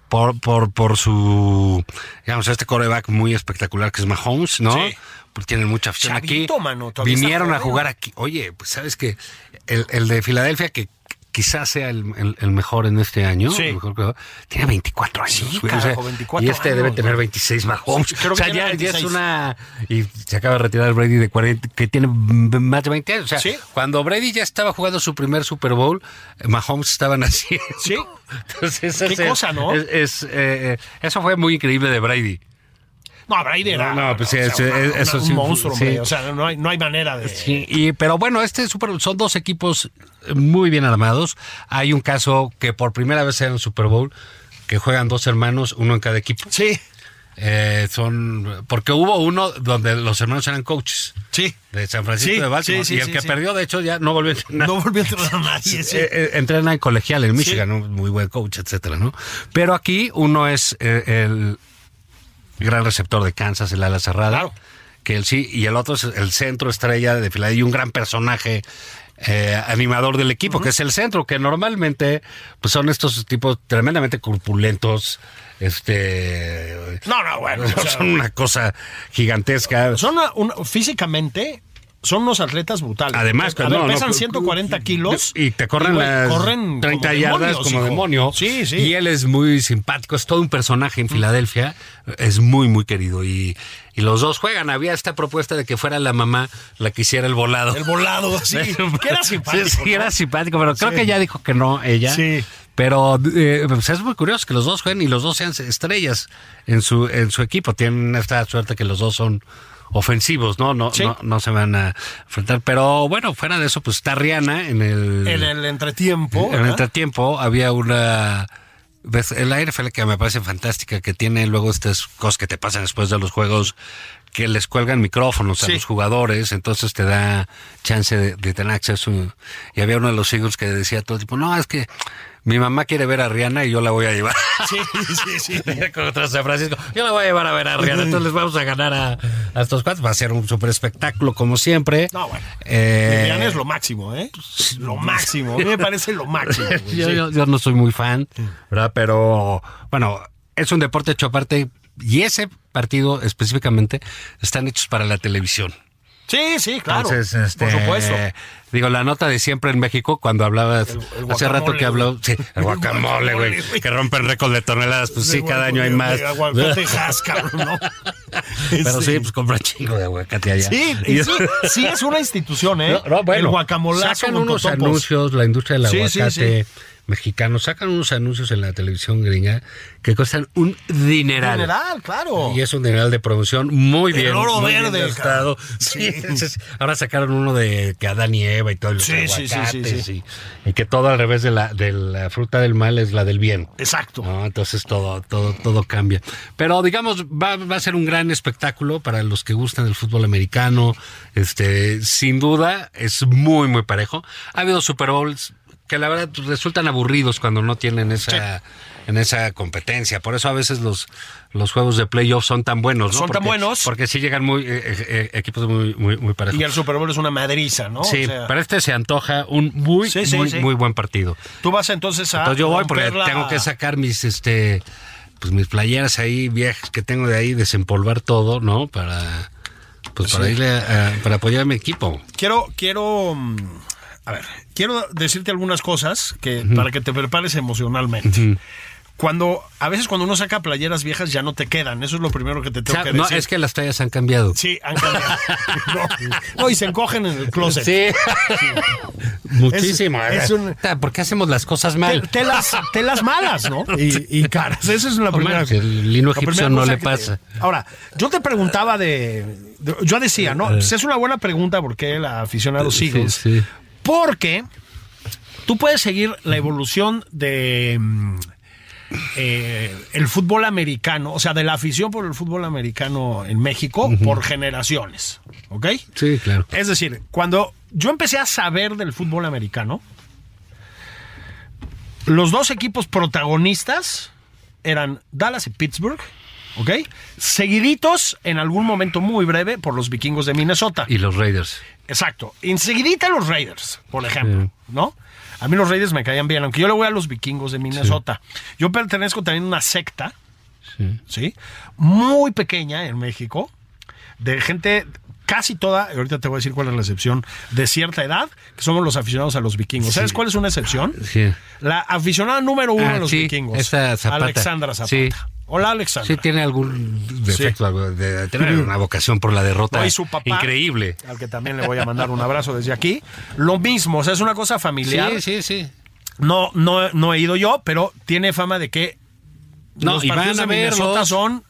por por por su digamos este coreback muy espectacular que es Mahomes, ¿no? Sí. Pues tienen mucha afición aquí. Chavito, mano, todavía está Vinieron a jugar aquí. Oye, pues sabes que el, el de Filadelfia que quizás sea el, el- el mejor en este año, Sí. el mejor que- tiene 24 años. Sí, güey, o sea, carajo, 24 y este debe años, tener güey. 26 Mahomes. Creo que o sea, tiene ya, ya es 26. una y se acaba de retirar Brady de 40, que tiene más de 20 años. O sea, Sí. cuando Brady ya estaba jugando su primer Super Bowl, Mahomes estaba naciendo. Sí. [LAUGHS] Entonces, Qué ese- cosa, ¿no? es- es, eh, eh, eso fue muy increíble de Brady. No, Brady era. No, no, pues sí, o sea, eso- una- eso una- sí, un monstruo, sí. O sea, no hay, no hay manera de. Sí, y, pero bueno, este Super Bowl son dos equipos muy bien armados. Hay un caso que por primera vez en el Super Bowl que juegan dos hermanos, uno en cada equipo. Sí, Eh, son porque hubo uno donde los hermanos eran coaches sí. de San Francisco Sí, de Baltimore sí, sí, y el que perdió de hecho ya no volvió a entrenar. No volvió a entrenar nadie. Eh, eh, entrena en colegial en Michigan, un muy buen coach, etcétera, ¿no? Pero aquí uno es eh, el gran receptor de Kansas, el ala cerrada, Claro. que él sí, y el otro es el centro estrella de Filadelfia y un gran personaje eh, animador del equipo, que es el centro, que normalmente pues son estos tipos tremendamente corpulentos, este No, no, bueno. [LAUGHS] o sea, son una cosa gigantesca. son una- una- físicamente. Son unos atletas brutales. Además, A ver, no, pesan no, 140 kilos. Y te corren las corren 30 como yardas demonios, como hijo. demonio. Sí, sí. Y él es muy simpático, es todo un personaje en Filadelfia. Es muy, muy querido. Y, y los dos juegan. Había esta propuesta de que fuera la mamá la que hiciera el volado. El volado, [LAUGHS] sí. que era simpático. Sí, sí, ¿no? era simpático, pero creo Sí. que ya dijo que no, ella. Sí. Pero eh, pues es muy curioso que los dos jueguen y los dos sean estrellas en su, en su equipo. Tienen esta suerte que los dos son ofensivos, ¿no? No, Sí. no, no se van a enfrentar. Pero bueno, fuera de eso, pues está Rihanna en el, En el entretiempo. en el entretiempo. Había una... ves, En la NFL que me parece fantástica, que tiene luego estas cosas que te pasan después de los juegos, que les cuelgan micrófonos a los jugadores, entonces te da chance de, de tener acceso. Y había uno de los hijos que decía todo tipo, no, es que mi mamá quiere ver a Rihanna y yo la voy a llevar. [LAUGHS] Sí, sí, sí. [LAUGHS] Contra San Francisco. Yo la voy a llevar a ver a Rihanna. Entonces les vamos a ganar a, a estos cuatro. Va a ser un super espectáculo como siempre. No, bueno. Eh, Rihanna es lo máximo, ¿eh? Lo máximo. A mí me parece lo máximo. [LAUGHS] güey, yo, sí. yo- yo no soy muy fan, ¿verdad? Pero bueno, es un deporte hecho aparte y ese partido específicamente están hechos para la televisión. Sí, sí, claro. Entonces, este, Por supuesto. Digo, la nota de siempre en México, cuando hablabas, el hace rato que habló, sí, el [LAUGHS] guacamole, güey, que rompen récord de toneladas, pues sí, cada año hay más. Aguacate [LAUGHS] ¿no? [LAUGHS] Pero sí, Este, pues compra chingo de aguacate allá. Sí, y sí, sí es una institución, ¿eh? No, no, bueno, el guacamolazo sacan unos totopos. anuncios, la industria del Sí, sí, aguacate mexicano, sacan unos anuncios en la televisión gringa que cuestan un dineral. General, claro. Y es un dineral de promoción muy El bien. oro muy bien verde, gastado. cabrón. Sí, Sí. entonces, ahora sacaron uno de que Adán y Eva y todo los Sí, sí, sí, aguacates sí, sí. Y, y que todo al revés de la, de la fruta del mal es la del bien. Exacto. ¿no? Entonces todo, todo, todo cambia. Pero digamos, va, va a ser un gran espectáculo para los que gustan del fútbol americano. Este, sin duda, es muy, muy parejo. Ha habido Super Bowls que la verdad resultan aburridos cuando no tienen esa, en esa competencia. Por eso a veces los, los juegos de playoffs son tan buenos, ¿no? Son tan buenos. Porque sí llegan muy, eh, eh, eh, equipos muy, muy, muy parejos. Y el Super Bowl es una madriza, ¿no? Sí, O sea, para este se antoja un muy, Sí, sí, muy, muy buen partido. Tú vas entonces a. Entonces yo voy porque la- tengo que sacar mis este pues mis playeras ahí viejas que tengo de ahí desempolvar todo, ¿no? Para pues para irle a- a- para apoyar a mi equipo. Quiero, quiero. mm, A ver, quiero decirte algunas cosas que para que te prepares emocionalmente. cuando a veces cuando uno saca playeras viejas ya no te quedan. Eso es lo primero que te O tengo sea, que no, decir. es que las tallas han cambiado. Sí, han cambiado. [LAUGHS] no, no, y se encogen en el closet. Sí. Muchísimo. Es- es un- ¿Por qué hacemos las cosas mal? telas, telas malas, ¿no? [LAUGHS] Y, y caras. Esa es la primera Hombre, el lino egipcio no le que te- pasa. Ahora, yo te preguntaba de, de- Yo decía, ¿no? Pues es una buena pregunta porque el aficionado Sí, Eagles. sí. Porque tú puedes seguir la evolución de. mm, eh, el fútbol americano, o sea, de la afición por el fútbol americano en México por generaciones, ¿ok? Sí, claro. Es decir, cuando yo empecé a saber del fútbol americano, los dos equipos protagonistas eran Dallas y Pittsburgh, ¿ok? Seguiditos en algún momento muy breve por los vikingos de Minnesota. Y los Raiders. Exacto. Enseguidita los Raiders, por ejemplo, ¿no? A mí los Raiders me caían bien, aunque yo le voy a los vikingos de Minnesota. Yo pertenezco también a una secta, sí. Muy pequeña en México, de gente casi toda, y ahorita te voy a decir cuál es la excepción, de cierta edad, que somos los aficionados a los vikingos. ¿Sabes cuál es una excepción? Sí. La aficionada número uno Ah, de los sí, vikingos. esa Zapata. Alexandra Zapata. Sí. Hola, Alexandra. Sí, tiene algún defecto, algo de tener una vocación por la derrota No, y su papá, increíble. Al que también le voy a mandar un abrazo desde aquí. Lo mismo, o sea, es una cosa familiar. Sí, sí, sí. No, no, no he ido yo, pero tiene fama de que No, los y van partidos a de Minnesota verlos. son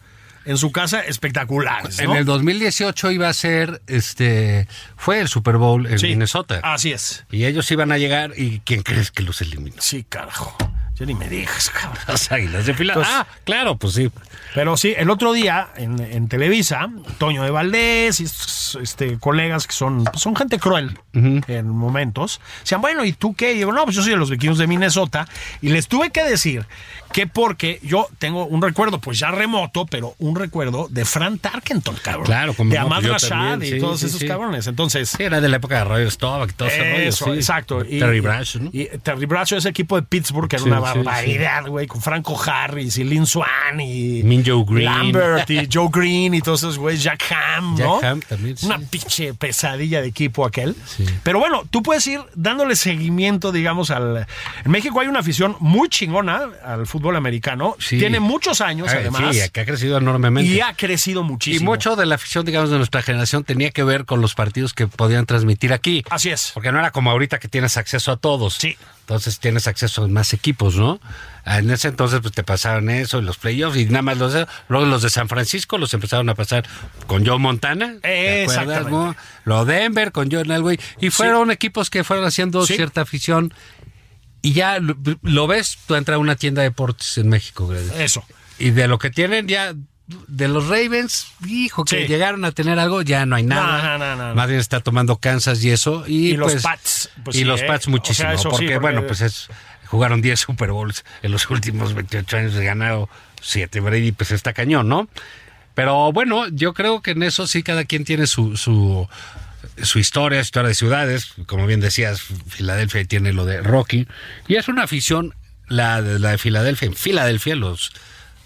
en su casa espectaculares. ¿no? En el 2018 iba a ser, este, fue el Super Bowl en Sí, Minnesota. Así es. Y ellos iban a llegar y ¿quién crees que los eliminó? Sí, carajo. Ya ni me digas, cabrón. [LAUGHS] Las Águilas de Filadelfia. Ah, claro, pues sí. Pero sí, el otro día en, en Televisa, Toño de Valdés y estos, este, colegas que son, pues, son gente cruel en momentos, decían, bueno, ¿y tú qué? Y digo, no, pues yo soy de los vikingos de Minnesota. Y les tuve que decir que porque yo tengo un recuerdo, pues ya remoto, pero un recuerdo de Fran Tarkenton, cabrón. Claro, como De yo Rashad y sí, todos sí, esos sí. cabrones. Entonces, Sí, era de la época de Roger Staubach y todo ese rollo, exacto. Y- Terry Bradshaw, ¿no? Y Terry Bradshaw, ese equipo de Pittsburgh, que era una barbaridad, güey, con Franco Harris y Lynn Swan y Min Joe Green. Lambert y Joe Green y todos esos güeyes, Jack Ham, Jack ¿no? Ham también. Una pinche pesadilla de equipo aquel. Sí. Pero bueno, tú puedes ir dándole seguimiento, digamos, al... En México hay una afición muy chingona al fútbol americano. Sí. Tiene muchos años, Ah, además. Sí, que ha crecido enormemente. y ha crecido Y muchísimo. mucho de la afición, digamos, de nuestra generación tenía que ver con los partidos que podían transmitir aquí. Así es. Porque no era como ahorita que tienes acceso a todos. Sí. Entonces tienes acceso a más equipos, ¿no? En ese entonces pues te pasaban eso, y los playoffs y nada más los de, luego los de San Francisco los empezaron a pasar con Joe Montana, ¿te acuerdas, no? Lo Denver con John Elway y fueron equipos que fueron haciendo Sí. cierta afición y ya lo, lo ves, tú entras a una tienda de deportes en México, Grady. Eso. Y de lo que tienen ya de los Ravens, hijo, que Sí. llegaron a tener algo, ya no hay nada. No, no, no, no. Más bien está tomando Kansas y eso. Y, Y los pues, Pats, pues y sí, los ¿eh? Pats O muchísimo. sea, eso sí, porque, bueno, pues es, jugaron 10 Super Bowls en los [LAUGHS] últimos 28 años, he ganado 7. Brady, pues está cañón, ¿no? Pero bueno, yo creo que en eso sí cada quien tiene su, su, su historia, su historia de ciudades. Como bien decías, Filadelfia tiene lo de Rocky. Y es una afición, la de, la de Filadelfia, en Filadelfia, los,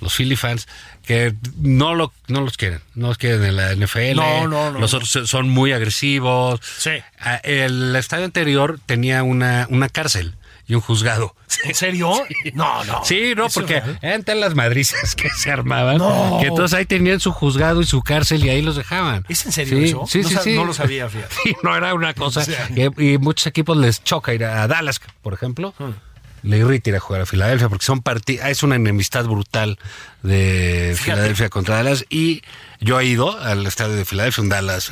los Philly fans, que no, lo, no los quieren. No los quieren en la NFL. No, no, no, Los otros son muy agresivos. Sí. Ah, El estadio anterior tenía una, una cárcel y un juzgado. ¿En serio? [LAUGHS] No, no. Sí, no, ¿Eso es porque eran tan las madrizas que se armaban. No. Que entonces ahí tenían su juzgado y su cárcel y ahí los dejaban. ¿Es en serio sí, eso? Sí, No sí, sí. no lo sabía, fíjate. [LAUGHS] Sí, no era una cosa. [LAUGHS] O sea. que- y muchos equipos les choca ir a Dallas, por ejemplo. Hmm. Le irrita ir a jugar a Filadelfia porque son parti es una enemistad brutal de Fíjate. Filadelfia contra Dallas. Y yo he ido al estadio de Filadelfia, en Dallas.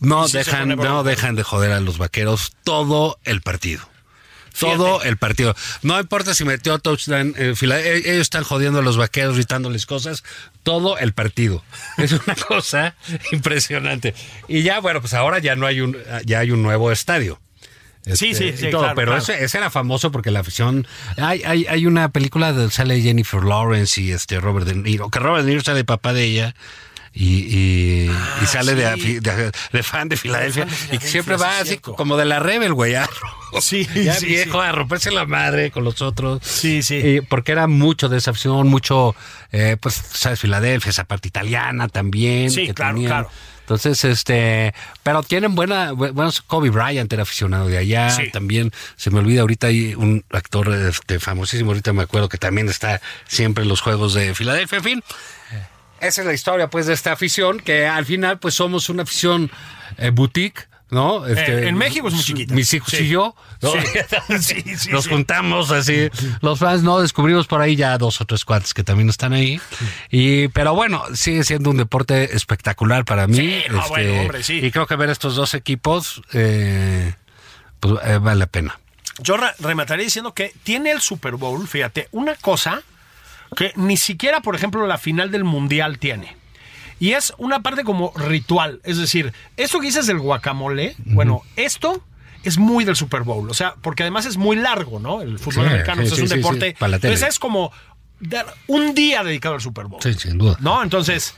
No sí se dejan, no dejan de joder a los vaqueros todo el partido. Todo el partido. No importa si metió touchdown. eh, eh, ellos están jodiendo a los vaqueros, gritándoles cosas. Todo el partido. [LAUGHS] Es una cosa impresionante. Y ya, bueno, pues ahora ya no hay un, ya hay un nuevo estadio. Sí, sí, sí, todo, claro, pero claro. Ese, ese era famoso porque la afición. Hay, hay, hay una película de sale Jennifer Lawrence y este Robert De Niro, que Robert De Niro sale papá de ella. Y, y, y sale de, Ah, sí. de, de fan de Filadelfia, de y que siempre sí, va así como de la Rebel, güey. ya. Sí, [LAUGHS] ya sí, viejo, a romperse la madre con los otros. Sí, sí. Y porque era mucho de esa afición, mucho, eh, pues, sabes, Filadelfia, esa parte italiana también. Sí, que claro, tenían. claro. Entonces, este, pero tienen buena, bu- bueno, Kobe Bryant era aficionado de allá, Sí. también se me olvida ahorita hay un actor este, famosísimo, ahorita me acuerdo que también está siempre en los Juegos de Filadelfia, en fin. Esa es la historia pues de esta afición, que al final pues somos una afición eh, boutique, ¿no? Este, Eh, en México es muy chiquita. Mis hijos Sí. y yo, ¿no? [LAUGHS] Sí, sí, nos juntamos así, los fans, ¿no? Descubrimos por ahí ya dos o tres cuates que también están ahí. Y, pero bueno, sigue siendo un deporte espectacular para mí. Sí, no, bueno, hombre, sí. Y creo que ver estos dos equipos, eh, pues eh, vale la pena. Yo re- remataría diciendo que tiene el Super Bowl, fíjate, una cosa que ni siquiera, por ejemplo, la final del Mundial tiene. Y es una parte como ritual. Es decir, esto que dices del guacamole, bueno, esto es muy del Super Bowl. O sea, porque además es muy largo, ¿no? El fútbol Sí, americano sí, sí, es un deporte. para la tele. Entonces es como dar un día dedicado al Super Bowl. Sí, sin duda. ¿No? Entonces,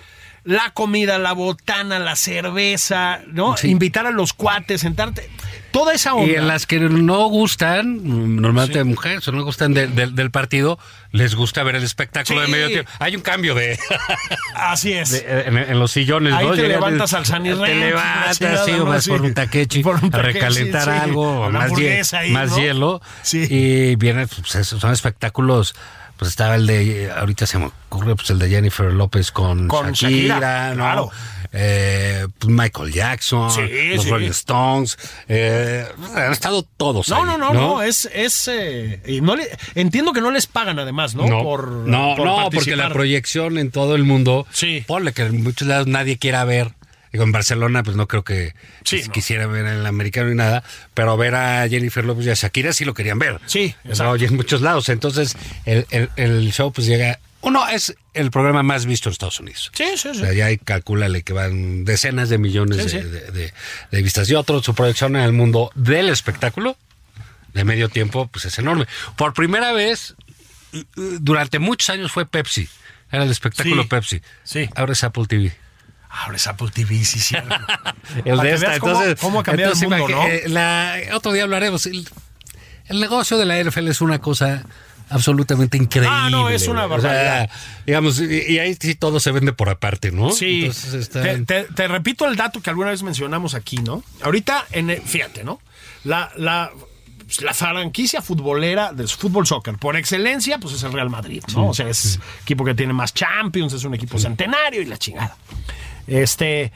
la comida, la botana, la cerveza, ¿no? Sí. Invitar a los cuates, sentarte. Toda esa onda. Y en las que no gustan, normalmente mujeres, o no gustan de- de- del partido, les gusta ver el espectáculo Sí. de medio tiempo. Hay un cambio de, [LAUGHS] Así es. de- en, en los sillones, Ahí ¿no? te levantas al Sunny Te Ranch, la levantas, chingada, sí, o Sí. por un taquechi, Por un a recalentar algo, o más, ahí, más ¿no? hielo. Sí. Y vienen, pues son espectáculos. Pues estaba el de, ahorita se me ocurre, pues el de Jennifer López con, Con Shakira, Shakira, ¿no? claro. Eh, pues Michael Jackson, Sí, los sí. Rolling Stones, eh, han estado todos No, ahí, no, no, no, es, es eh, y no le, entiendo que no les pagan además, ¿no? No, por, no, por no, porque la proyección en todo el mundo, Sí. ponle que en muchos lados nadie quiera ver. Digo, en Barcelona, pues no creo que Sí, no. quisiera ver el americano ni nada, pero ver a Jennifer López y a Shakira sí lo querían ver. Sí, ¿no? exacto. En muchos lados. Entonces, el, el- el show pues llega. Uno es el programa más visto en Estados Unidos. Sí, sí, sí. O sea, ya hay, calcúlale que van decenas de millones Sí, de, sí. de- de- de vistas. Y otro, su proyección en el mundo del espectáculo, de medio tiempo, pues es enorme. Por primera vez, eh, eh, durante muchos años fue Pepsi. Era el espectáculo Sí, Pepsi. sí. Ahora es Apple TV. Ahora es Apple TV, sí, sí. [LAUGHS] El de esta, cómo- entonces, cómo ha cambiado el mundo, ¿no? eh, la- otro día hablaremos. El, el negocio de la NFL es una cosa absolutamente increíble. Ah, no, es una güey. O sea, barbaridad. digamos, y, ahí sí todo se vende por aparte, ¿no? Sí, Entonces está- te, te- te repito el dato que alguna vez mencionamos aquí, ¿no? Ahorita, en el- fíjate, ¿no? La, la, la franquicia futbolera del fútbol soccer por excelencia, pues es el Real Madrid, ¿no? o sea, es equipo que tiene más Champions, es un equipo centenario y la chingada. Este,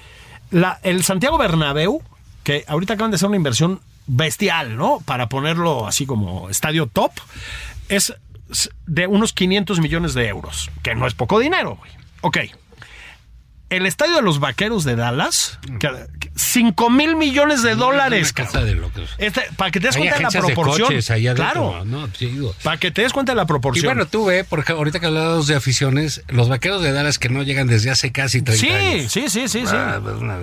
el Santiago Bernabéu, que ahorita acaban de hacer una inversión bestial, ¿no? Para ponerlo así como estadio top, es de unos 500 millones de euros, que no es poco dinero, güey. Ok. El estadio de los vaqueros de Dallas, que, 5 mil millones de dólares. De. Este, para que te des cuenta de la de proporción. coches claro. ¿no? Sí, digo. Para que te des cuenta de la Y proporción. bueno, tú ve, porque ahorita que hablamos de aficiones, los vaqueros de Dallas que no llegan desde hace casi 30 sí, años. sí, sí, sí, sí. Ah, pues una-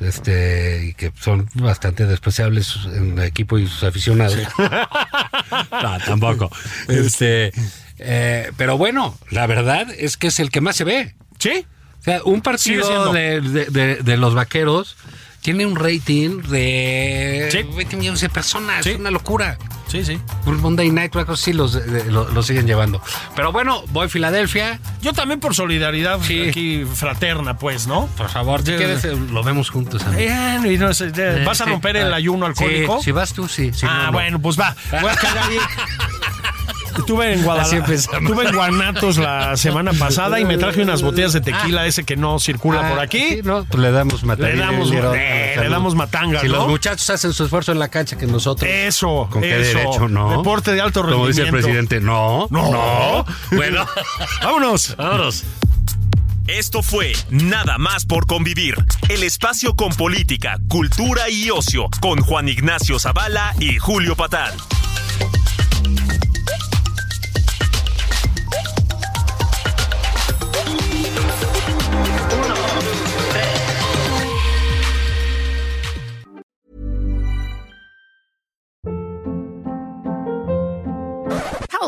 este, y que son bastante despreciables en el equipo y sus aficionados. [LAUGHS] no, tampoco. Este, eh, pero bueno, la verdad es que es el que más se ve. Sí. O sea, un partido de, de- de- de los vaqueros tiene un rating de Sí. 20 millones de personas. Sí. Es una locura. Sí, sí. Un Monday Night, cosa así los, de- lo, lo siguen llevando. Pero bueno, voy a Filadelfia. Yo también por solidaridad Sí. aquí fraterna, pues, ¿no? Por favor, si Sí. quieres, eh, lo vemos juntos. amigo. Bien, y no sé, eh, ¿Vas a Sí. romper el Ah, ayuno alcohólico? Sí, si vas tú, sí. si ah, no, no. bueno, pues va. Voy a [LAUGHS] caer ahí. Estuve en Guadalajara. Estuve en Guanatos la semana pasada y me traje unas botellas de tequila, ese que no circula Ah, por aquí. sí, no, pues le damos matanga. Le damos- eh, le damos matanga, Si ¿no? los muchachos hacen su esfuerzo en la cancha que nosotros. Eso, ¿Con qué eso. derecho, no? Deporte de alto Como dice el rendimiento. presidente, no. No. Bueno, [LAUGHS] Vámonos. vámonos. Esto fue Nada más por convivir, el espacio con política, cultura y ocio, con Juan Ignacio Zavala y Julio Patán.